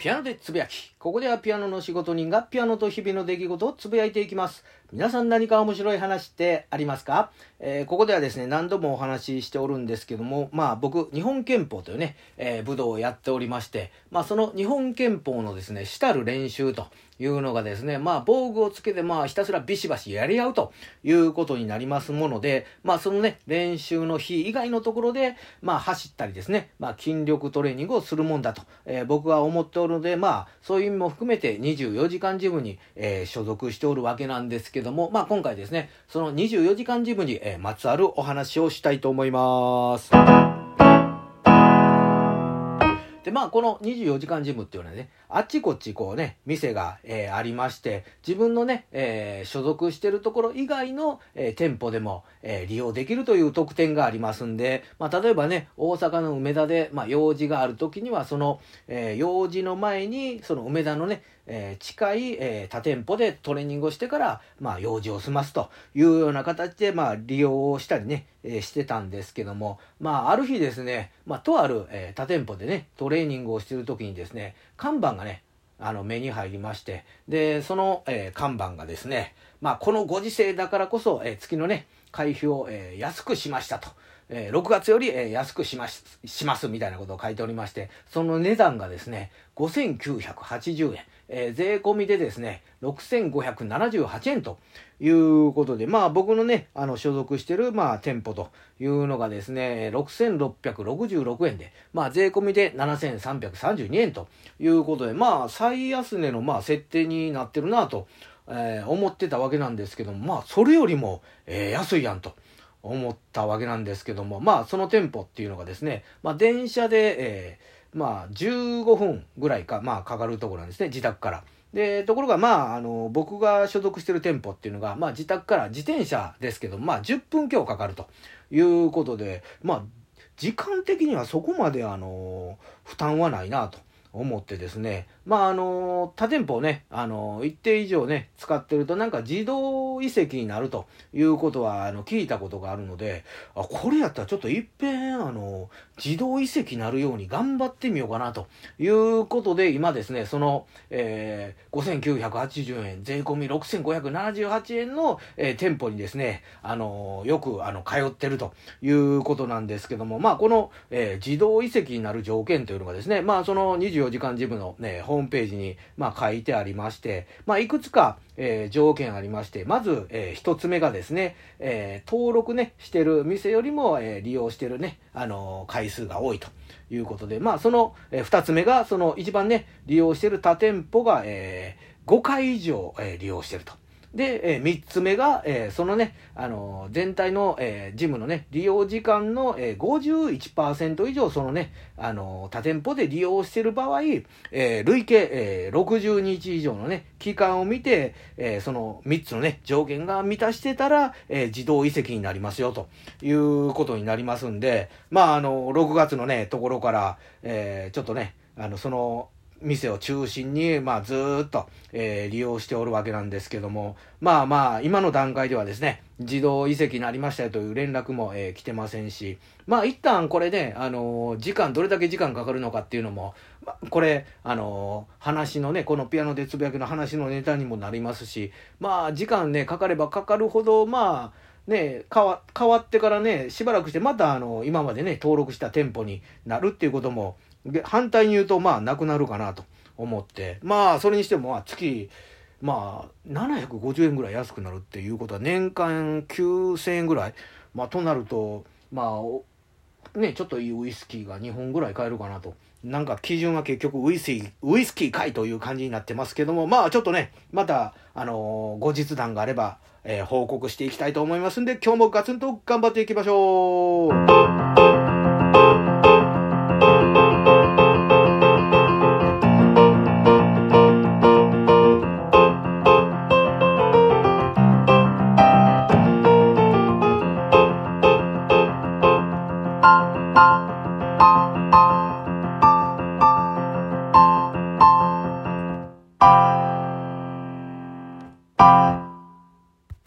ピアノでつぶやき。ここではピアノの仕事人がピアノと日々の出来事をつぶやいていきます。皆さん何か面白い話ってありますか、えー、ここではですね、何度もお話ししておるんですけども、まあ僕、日本憲法というね、えー、武道をやっておりまして、まあその日本憲法のですね、主たる練習というのがですね、まあ防具をつけてまあひたすらビシバシやり合うということになりますもので、まあそのね、練習の日以外のところで、まあ走ったりですね、まあ筋力トレーニングをするもんだと、えー、僕は思っておるので、まあそういう意味も含めて24時間ジムに、え所属しておるわけなんですけどけども、まあ今回ですね、その24時間ジムに、えー、まつわるお話をしたいと思います。で、まあ、この24時間ジムっていうのはね、あっちこっちこうね、店が、えー、ありまして、自分のね、えー、所属してるところ以外の、えー、店舗でも、え利用できるという特典がありますんで、まあ、例えばね、大阪の梅田で、まあ、用事がある時には、その、え用事の前に、その梅田のね、え近い、え他店舗でトレーニングをしてから、まあ、用事を済ますというような形で、まあ、利用をしたりね、えしてたんですけども、まあ、ある日ですね、まあ、とある、え他店舗でね、トレーニングをしてる時にですね、看板がね、あの、目に入りまして、で、その、え、看板がですね、まあ、このご時世だからこそ、え、月のね、会費を、え、安くしましたと。えー、6月より、えー、安くしますしますみたいなことを書いておりまして、その値段がですね、5980円。えー、税込みでですね、6578円ということで、まあ僕のね、あの所属してる、まあ店舗というのがですね、6666円で、まあ税込みで7332円ということで、まあ最安値のまあ設定になってるなと、えー、思ってたわけなんですけども、まあそれよりも、えー、安いやんと。思ったわけなんですけども、まあその店舗っていうのがですね、まあ電車で、えーまあ、15分ぐらいか、まあ、かかるところなんですね、自宅から。で、ところが、まあ、あの、僕が所属してる店舗っていうのが、まあ、自宅から自転車ですけど、まあ、10分強かかるということで、まあ、時間的にはそこまで、あの、負担はないなと。思ってですね、まああの、他店舗をね、あの、一定以上ね、使ってるとなんか自動移籍になるということは、あの、聞いたことがあるので、あ、これやったらちょっといっぺん、あの、自動移籍になるように頑張ってみようかなということで、今ですね、その、えー、5980円、税込み6578円の、えー、店舗にですね、あの、よく、あの、通ってるということなんですけども、まあこの、えー、自動移籍になる条件というのがですね、まあその20 24時間ジムのね、ホームームページに、まあ、書いてありまして、まあ、いくつか、えー、条件ありまして、まず、えー、一つ目がですね、えー、登録ね、してる店よりも、えー、利用してるね、あのー、回数が多いということで、まあ、その、えー、二つ目が、その一番ね、利用してる他店舗が、えー、5回以上、えー、利用してると。で、えー、3つ目が、えー、そのね、あのー、全体の、えー、ジムのね、利用時間の、えー、51%以上、そのね、あのー、他店舗で利用している場合、えー、累計、えー、60日以上のね、期間を見て、えー、その3つのね、条件が満たしてたら、えー、自動移籍になりますよ、ということになりますんで、まあ、あの、6月のね、ところから、えー、ちょっとね、あの、その、店を中心に、まあ、ずっと、えー、利用しておるわけなんですけども、まあまあ、今の段階ではですね、自動移籍になりましたよという連絡も、えー、来てませんし、まあ一旦これね、あのー、時間、どれだけ時間かかるのかっていうのも、まあ、これ、あのー、話のね、このピアノでつぶやきの話のネタにもなりますし、まあ時間ね、かかればかかるほど、まあ、ね、変わ変わってからね、しばらくしてまたあの、今までね、登録した店舗になるっていうことも、で反対に言うと、まあ、なくなるかなと思って、まあ、それにしても、まあ、月、まあ、750円ぐらい安くなるっていうことは、年間9000円ぐらい、まあ、となると、まあ、ね、ちょっといいウイスキーが2本ぐらい買えるかなと。なんか基準は結局ウイスキー、ウイスキーかいという感じになってますけども、まあちょっとね、また、あのー、後日談があれば、えー、報告していきたいと思いますんで、今日もガツンと頑張っていきましょう。